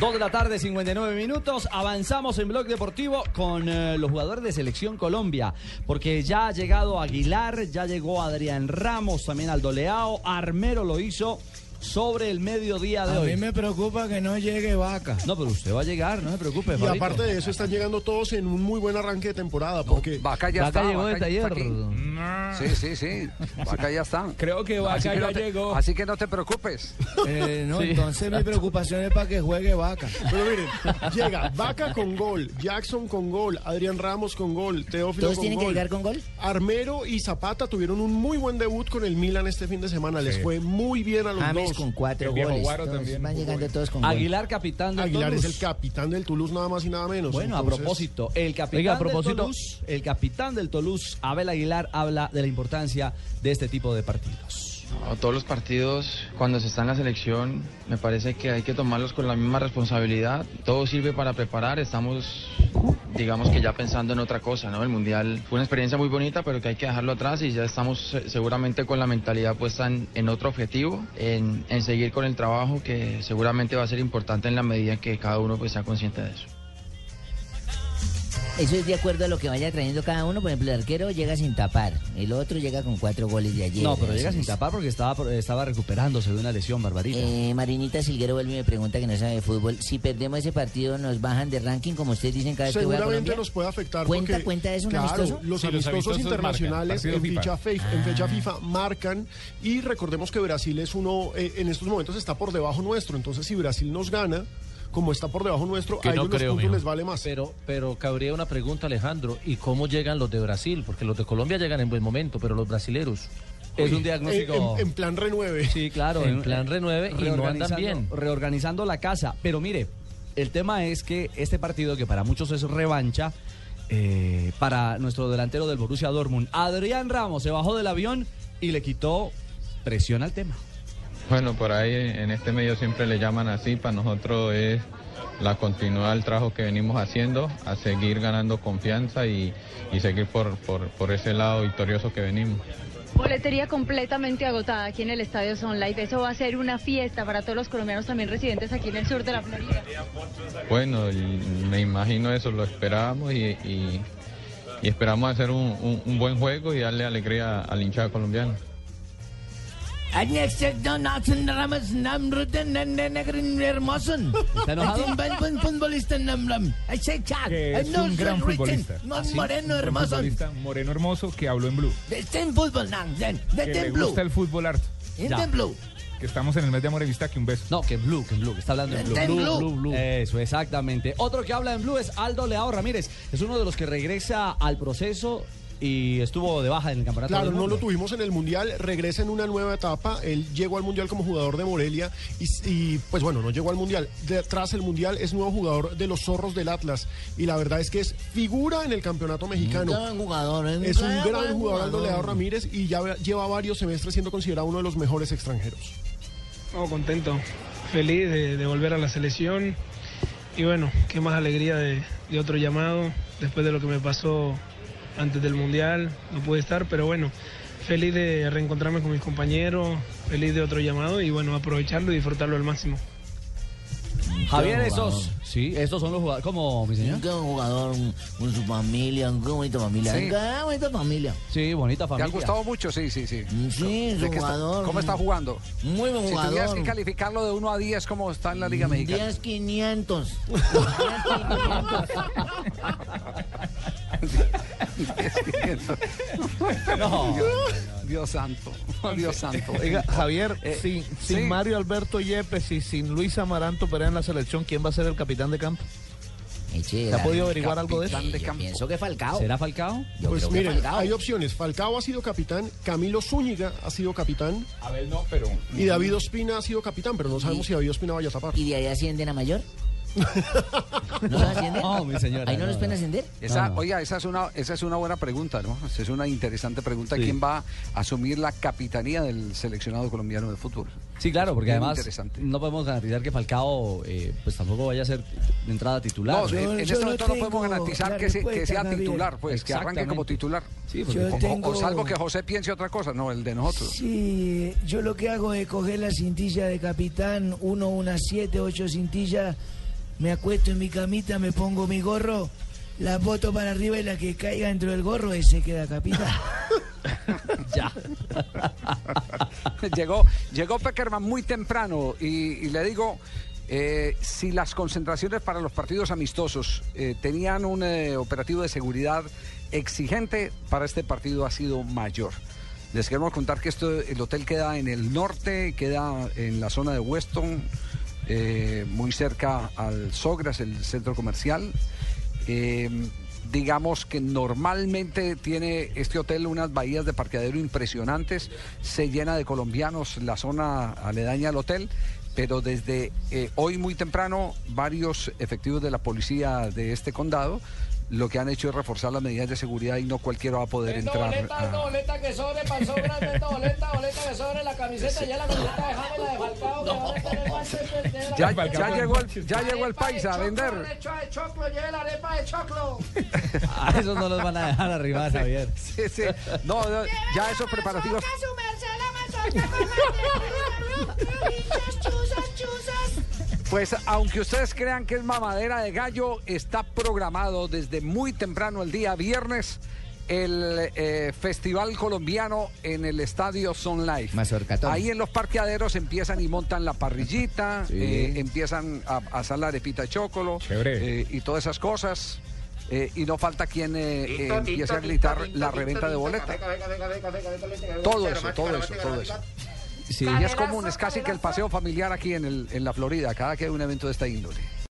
2 de la tarde, 59 minutos. Avanzamos en Blog Deportivo con eh, los jugadores de Selección Colombia. Porque ya ha llegado Aguilar, ya llegó Adrián Ramos, también Aldo Leao. Armero lo hizo sobre el mediodía de A hoy. mí me preocupa que no llegue vaca. No, pero usted va a llegar, no se preocupe. Y aparte de eso, están llegando todos en un muy buen arranque de temporada. Porque Vaca ya Vaca está. llegó Vaca desde ya está. Sí, sí, sí. Vaca ya está. Creo que Vaca así que ya no te, llegó. Así que no te preocupes. Eh, no, Sí. entonces mi preocupación es para que juegue vaca. Pero miren, llega Vaca con gol, Jackson con gol, Adrián Ramos con gol, Teófilo ¿Todos con tienen que llegar con gol? Armero y Zapata tuvieron un muy buen debut con el Milan este fin de semana. Les fue muy bien a los James dos. con cuatro El goles. También van llegando todos con gol. Aguilar, capitán del Aguilar es el capitán del Toulouse, nada más y nada menos. Bueno, a Entonces, propósito, el capitán Oiga, a del propósito- Toulouse, el capitán del Toulouse, Abel Aguilar, habla de la importancia de este tipo de partidos. Todos los partidos, cuando se está en la selección, me parece que hay que tomarlos con la misma responsabilidad. Todo sirve para preparar. Estamos, digamos que ya pensando en otra cosa, ¿no? El mundial fue una experiencia muy bonita, pero que hay que dejarlo atrás y ya estamos eh, seguramente con la mentalidad puesta en, en otro objetivo, en, en seguir con el trabajo que seguramente va a ser importante en la medida en que cada uno pues sea consciente de eso. Eso es de acuerdo a lo que vaya trayendo cada uno. Por ejemplo, el arquero llega sin tapar. El otro llega con cuatro goles de ayer. No, pero llega sin tapar porque estaba, estaba recuperándose de una lesión, Barbarita. Eh, Marinita Silguero vuelve y me pregunta que no sabe de fútbol. Si perdemos ese partido, ¿nos bajan de ranking como ustedes dicen cada vez que juega Seguramente Colombia? nos puede afectar. ¿Cuenta- porque, cuenta eso un claro, amistoso? Los Sí, los amistosos amistosos internacionales marcan, en, fecha, FIFA. fe- en fecha FIFA marcan y recordemos que Brasil es uno, eh, en estos momentos está por debajo nuestro. Entonces, si Brasil nos gana, como está por debajo nuestro, Que a no ellos los puntos mijo. les vale más. Pero, pero cabría una pregunta, Alejandro. ¿Y cómo llegan los de Brasil? Porque los de Colombia llegan en buen momento, pero los brasileros es un Eh, diagnóstico. en, en plan renueve. Sí, claro. en plan renueve y no andan reorganizando- bien. Reorganizando la casa. Pero mire, el tema es que este partido, que para muchos es revancha, eh, para nuestro delantero del Borussia Dortmund, Adrián Ramos se bajó del avión y le quitó presión al tema. Bueno, por ahí en este medio siempre le llaman así, para nosotros es la continuidad del trabajo que venimos haciendo, a seguir ganando confianza y, y seguir por, por, por ese lado victorioso que venimos. Boletería completamente agotada aquí en el Estadio Son Life. Eso va a ser una fiesta para todos los colombianos también residentes aquí en el sur de la Florida. Bueno, me imagino eso, lo esperábamos y, y- y esperamos hacer un, un- un buen juego y darle alegría al hinchada colombiano. ¿Está enojado? Que es un gran futbolista. moreno Un futbolista moreno hermoso que habló en blue. Ten fútbol, Que le gusta el fútbol harto. Ya. blue. Que estamos en el mes de amor y vista, que un beso. No, que en Blue, que en Blue, que está hablando en Blue. Está en Blue. Eso, exactamente. Otro que habla en Blue es Aldo Leao Ramírez. Es uno de los que regresa al proceso y estuvo de baja en el campeonato. Claro, del no lo tuvimos en el Mundial, regresa en una nueva etapa, él llegó al Mundial como jugador de Morelia y, y, pues bueno, no llegó al Mundial, detrás del Mundial es nuevo jugador de los Zorros del Atlas y la verdad es que es figura en el campeonato mexicano. Gran jugador, ¿eh? Es un Gran jugador Aldo Leao. Ramírez y ya lleva varios semestres siendo considerado uno de los mejores extranjeros. No, contento, feliz de, de volver a la selección y bueno, qué más alegría de, de otro llamado después de lo que me pasó antes del Mundial, no pude estar, pero bueno, feliz de reencontrarme con mis compañeros, feliz de otro llamado y bueno, aprovecharlo y disfrutarlo al máximo. Javier, esos, jugador. sí, estos son los jugadores, como mi señor. Un gran jugador con su familia, un qué bonita familia. Sí. Qué bonita familia. Sí, bonita ¿Te familia. ha gustado mucho? Sí, sí, sí. Sí, es ¿De un qué está- jugador. ¿Cómo está jugando? Muy buen Si tuvieras que jugador. calificarlo de 1 a 10, ¿cómo está en la Liga Mexicana? 10 500. 10 No. Dios santo, Dios santo. Oiga, Javier, Eh, sin, sin sí. Mario Alberto Yepes y sin Luis Amaranto Perea en la selección, ¿quién va a ser el capitán de campo? ¿Se ha podido averiguar algo de eso? De campo. pienso que Falcao. ¿Será Falcao? Yo Pues miren, Falcao. hay opciones. Falcao ha sido capitán, Camilo Zúñiga ha sido capitán Abel no, pero. y David Ospina ha sido capitán, pero no sabemos si David Ospina vaya a tapar. ¿Y de ahí ascienden a mayor? ¿No ascienden? No, mi señora, ¿Ahí no, no, los pueden ascender? Esa, No, no. Oiga, esa es, una, esa es una buena pregunta, ¿no? Esa es una interesante pregunta. Sí. ¿Quién va a asumir la capitanía del seleccionado colombiano de fútbol? Sí, claro, porque Bien además no podemos garantizar que Falcao eh, pues tampoco vaya a ser de entrada titular. No, en, en este momento no podemos garantizar que, se- que sea titular, pues, que arranque como titular. Sí, porque- Yo O- o- tengo- o salvo que José piense otra cosa, no, el de nosotros. Sí, yo lo que hago es coger la cintilla de capitán, uno, unas siete, ocho cintillas, me acuesto en mi camita, me pongo mi gorro, la boto para arriba y la que caiga dentro del gorro, ese queda capitán. ya. llegó, llegó Peckerman muy temprano y, le digo, eh, si las concentraciones para los partidos amistosos eh, tenían un eh, operativo de seguridad exigente, para este partido ha sido mayor. Les queremos contar que esto, el hotel queda en el norte, queda en la zona de Weston, eh, muy cerca al Sogras, el centro comercial. Eh, digamos que normalmente tiene este hotel unas bahías de parqueadero impresionantes, se llena de colombianos la zona aledaña al hotel, pero desde eh, hoy muy temprano varios efectivos de la policía de este condado lo que han hecho es reforzar las medidas de seguridad y no cualquiera va a poder Vendo entrar. boleta, a- boleta que sobre, pan sobre, vendo boleta, boleta que sobre, la camiseta, ya la camiseta de James, la de Falcao, que van a tener más de- de- de- Ya, la- ya llegó el, ya llegó el paisa a vender. arepa de choclo, lleve la arepa de choclo. A esos no los van a dejar arriba, Javier. Sí, sí. No, no, ya esos preparativos. Pues aunque ustedes crean que es mamadera de gallo, está programado desde muy temprano el día viernes el eh, festival colombiano en el estadio Sun Life. Mazorcatón. Ahí en los parqueaderos empiezan y montan la parrillita, Sí. eh, empiezan a, a asar la arepita de chocolo eh, y todas esas cosas. eh, y no falta quien eh, eh, empiece a gritar la reventa de boleta. Todo eso, todo eso, todo eso. Sí. Y es común, es casi que el paseo familiar aquí en, el, en la Florida, cada que hay un evento de esta índole.